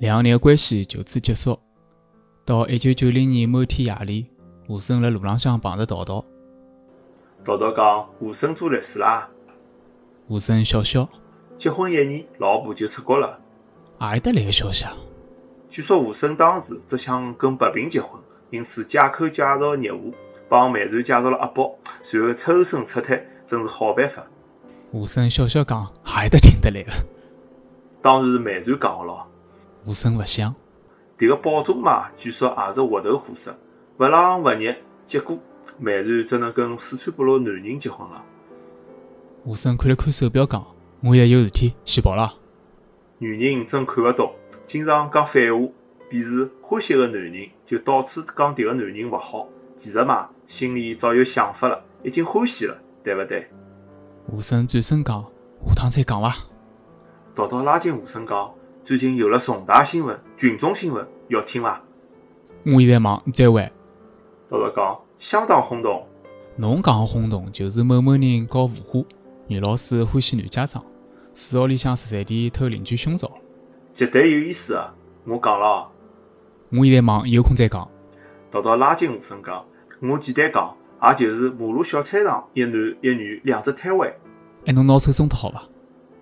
两个人的关系就此结束。到一九九零年某天夜里，吴森辣路浪向碰着桃桃。桃桃讲：“吴森做律师啦。”吴森笑笑：“结婚一年，老婆就出国了。”何里得来个消息啊？据说吴森当时只想跟白萍结婚，因此借口介绍业务，帮曼然介绍了阿宝，随后抽身撤退，真是好办法。吴森笑笑讲：“何里得听得来个？”当然是曼瑞讲个咯。吴声勿响。迭个宝中嘛，据说也是活头货色，勿冷勿热，结果曼然只能跟四川部落男人结婚了。吴声看了看手表，讲：“我也有事体，先跑了。”女人真看勿懂，经常讲反话，便是欢喜个男人，就到处讲迭个男人勿好。其实嘛，心里早有想法了，已经欢喜了，对勿对？吴声转身讲：“下趟再讲伐。”桃桃拉近吴声讲：“最近有了重大新闻，群众新闻，要听伐？”我现在忙，再会。桃桃讲：“相当轰动。”侬讲个轰动，就是某某人搞腐化，女老师欢喜男家长。四号里向十三点偷邻居胸罩，绝对有意思啊！我讲了，我现在忙，有空再讲。桃桃拉近吴声讲，我简单讲，也就是马路小菜场，一男一女两只摊位。哎，侬拿手松脱好伐？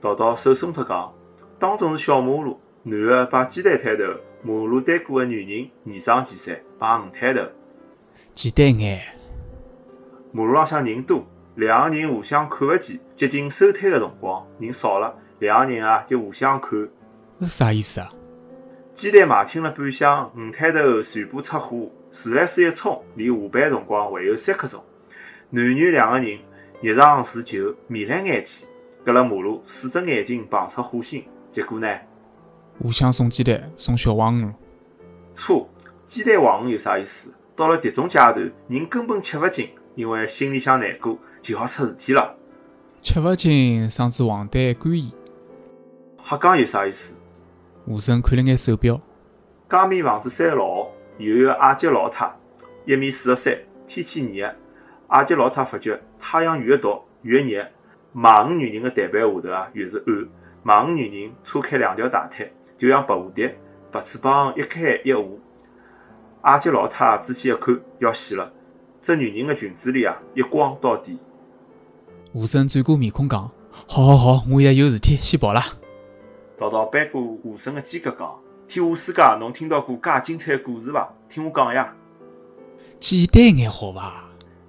桃桃手松脱讲，当中是小马路，男的摆鸡蛋摊头，马路对过的女人年长几岁摆鱼摊头。简单眼。马路浪向人多。两个人互相看勿见，接近收摊的辰光，人少了，两个人啊就互相看。是啥意思啊？鸡蛋卖听了半箱，鱼摊头全部出货，自来水一冲，离下班辰光还有三刻钟。男女两个人日常是酒，眉来眼去，隔了马路，四只眼睛碰出火星。结果呢？互相送鸡蛋，送小黄鱼。错，鸡蛋黄鱼有啥意思？到了迭种阶段，人根本吃勿进，因为心里向难过。就好出事体了，吃勿进，嗓子黄疸肝炎。瞎讲有啥意思？吴声看了眼手表，江面房子三老，有一个阿吉老太，一米四十三，天气热，阿吉老太发觉太阳越毒越热，盲女人的台板下头啊越是暗，盲女人叉开两条大腿，就像白蝴蝶，白翅膀一开一合。阿吉老太仔细一看，要死了，这女人的裙子里啊一光到底。吴声转过面孔讲：“好好好，我现在有事体，先跑了。”桃桃扳过吴声的肩胛讲：“天下世界，侬听到过介精彩的故事伐？听我讲呀。”简单眼好伐？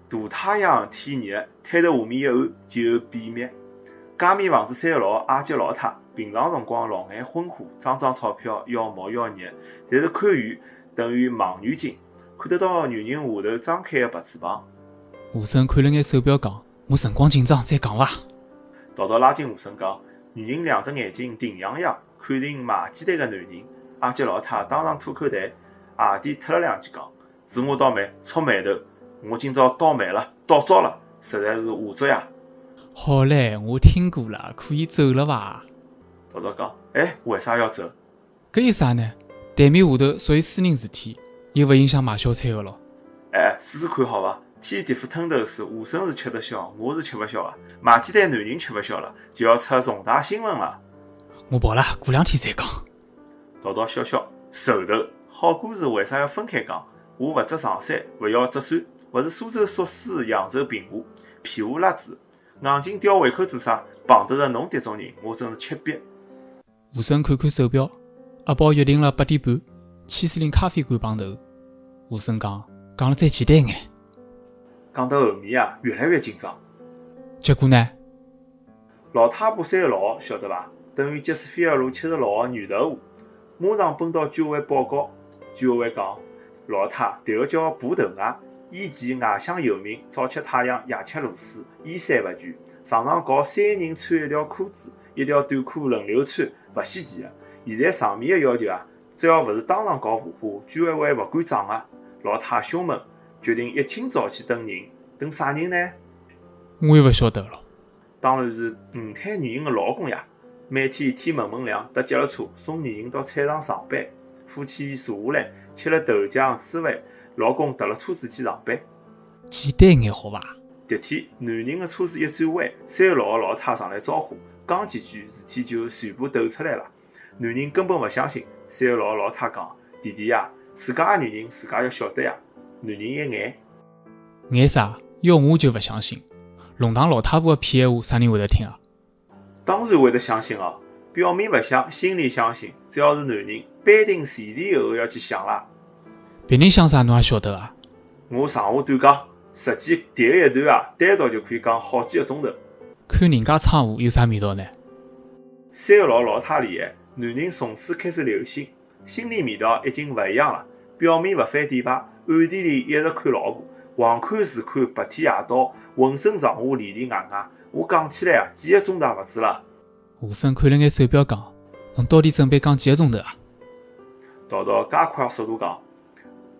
大太阳天热，摊在下面一按就有秘密。街面房子三老阿吉老太，平常辰光老眼昏花，张张钞票要毛要热，但是看远等于望远镜，看得到女人下头张开的白翅膀。吴声看了眼手表讲。我辰光紧张，再讲伐。桃桃拉近吴声讲，女人两只眼睛定洋洋看定卖鸡蛋的男人。阿吉老太当场吐口痰，鞋底踢了两记讲：“是我倒霉，臭霉头，我今朝倒霉了，倒灶了，实在是下作呀。”好嘞，我听过了，可以走了伐？桃桃讲：“哎，为啥要走？搿有啥呢？台面下头属于私人事体，又勿影响卖小菜个咯。哎，试试看好伐？天地府吞头水，吴声是吃得消，我是吃勿消啊！买鸡蛋男人吃勿消了，就要出重大新闻了。我跑了，过两天再讲。桃桃笑笑，愁头。好故事为啥要分开讲？我勿只上山，勿要折伞，勿是苏州缩水，扬州平和，屁话辣子，硬劲吊胃口做啥？碰得着侬迭种人，我真是吃瘪。吴声看看手表，阿宝约定了八点半，千司令咖啡馆碰头。吴声讲，讲了再简单眼。讲到后面啊，越来越紧张。结果呢？老太婆三老晓得伐？等于杰斯菲尔路七十六号女头户，马上奔到居委会报告。居委会讲：老太，迭个叫布头外，以前外乡游民，早吃太阳，夜吃螺丝，衣衫勿全，常常搞三人穿一条裤子，一条短裤轮流穿，勿稀奇个。现在上面个要求啊，只要勿是当场搞腐化，居委会勿管账个。老太胸闷。决定一清早去等人，等啥人呢？我也勿晓得了。当然是五胎女人的老公呀！每天天蒙蒙亮，搭脚踏车送女人到菜场上班。夫妻坐下来吃了豆浆、吃饭，老公踏了车子去上班。简单眼好伐？迭天，男人的车子一转弯，三老个老太上来招呼，讲几句，事体就全部抖出来了。男人根本勿相信，三个老老太讲：“弟弟呀，自家个女人自家要晓得呀，男人一眼。”眼啥？要我就勿相信。弄堂老太婆个屁闲话，啥人会得听啊？当然会得相信哦。表面勿想，心里相信。只要是男人，板定前提后后要去想啦。别人想啥，侬也晓得啊？我上下短讲，实际迭个一段啊，单独就可以讲好几个钟头。看人家唱舞有啥味道呢？三个老老太厉害，男人从此开始留心，心里味道已经勿一样了。表面勿翻底牌，暗地里一直看老婆，横看竖看，白天夜到，浑身上下里里外外。我讲起来啊，几个钟头也勿止了。吴生看了眼手表，讲：“侬到底准备讲几个钟头啊？”道道加快速度讲：“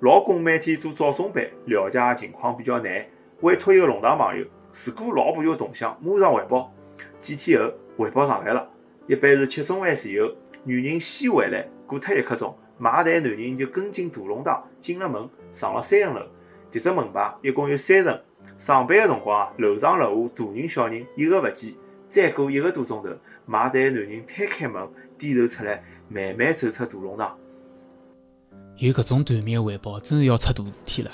老公每天做早中班，了解情况比较难，委托一个弄堂朋友。如果老婆有动向，马上汇报。几天后汇报上来了，一般是吃中饭前后，女人先回来，过脱一刻钟，买台男人就跟进大弄堂，进了门，上了三层楼。这只门牌一共有三层。上班个辰光啊，楼上楼下大人小人一个勿见。再过一个多钟头。”买台男人推开门，低头出来，慢慢走出大弄堂。有搿种短命汇报，真是要出大事体了。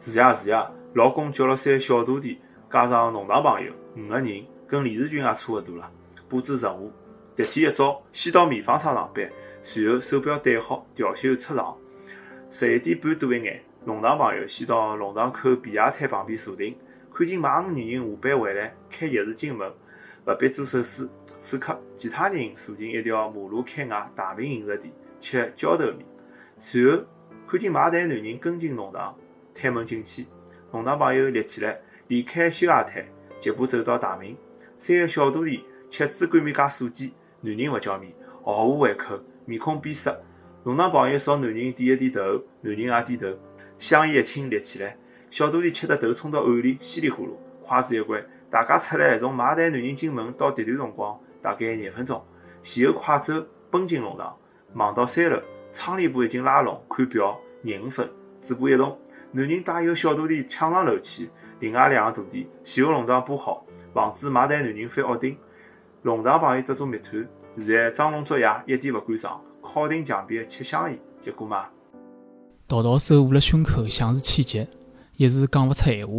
是呀是呀，老公叫了三个小徒弟，加上弄堂朋友，五个人，跟李世军也差勿多了。布置任务：第天一早，先到棉纺厂上班，随后手表戴好，调休出厂。十一点半多一眼，弄堂朋友先到弄堂口皮鞋摊旁边坐定，看见买五女人下班回来，开钥匙进门，勿必做手势。此刻，其他人坐进一条马路开外大平饮食店吃浇头面，随后看见买单男人跟进弄堂，推门进去。弄堂朋友立起来，离开修鞋摊，疾步走到大门。三个小徒弟吃猪肝面加素鸡，男人勿叫面，毫无胃口，面孔变色。弄堂朋友朝男人点一点头，男人也点头。香烟一轻，立起来。小徒弟吃得头冲到碗里，稀里呼噜，筷子一关，大家出来从买单男人进门到迭段辰光。大概廿分钟，前后快走奔进弄堂，忙到三楼，窗帘布已经拉拢，看表廿五分，嘴巴一动，男人带一个小徒弟抢上楼去，另外两个徒弟前后弄堂布好，防止买台男人翻屋顶。弄堂朋友遮做密探，现在装聋作哑，一点勿敢上，靠定墙壁吃香烟。结果嘛，桃桃手捂了胸口，像是气急，一时讲勿出闲话。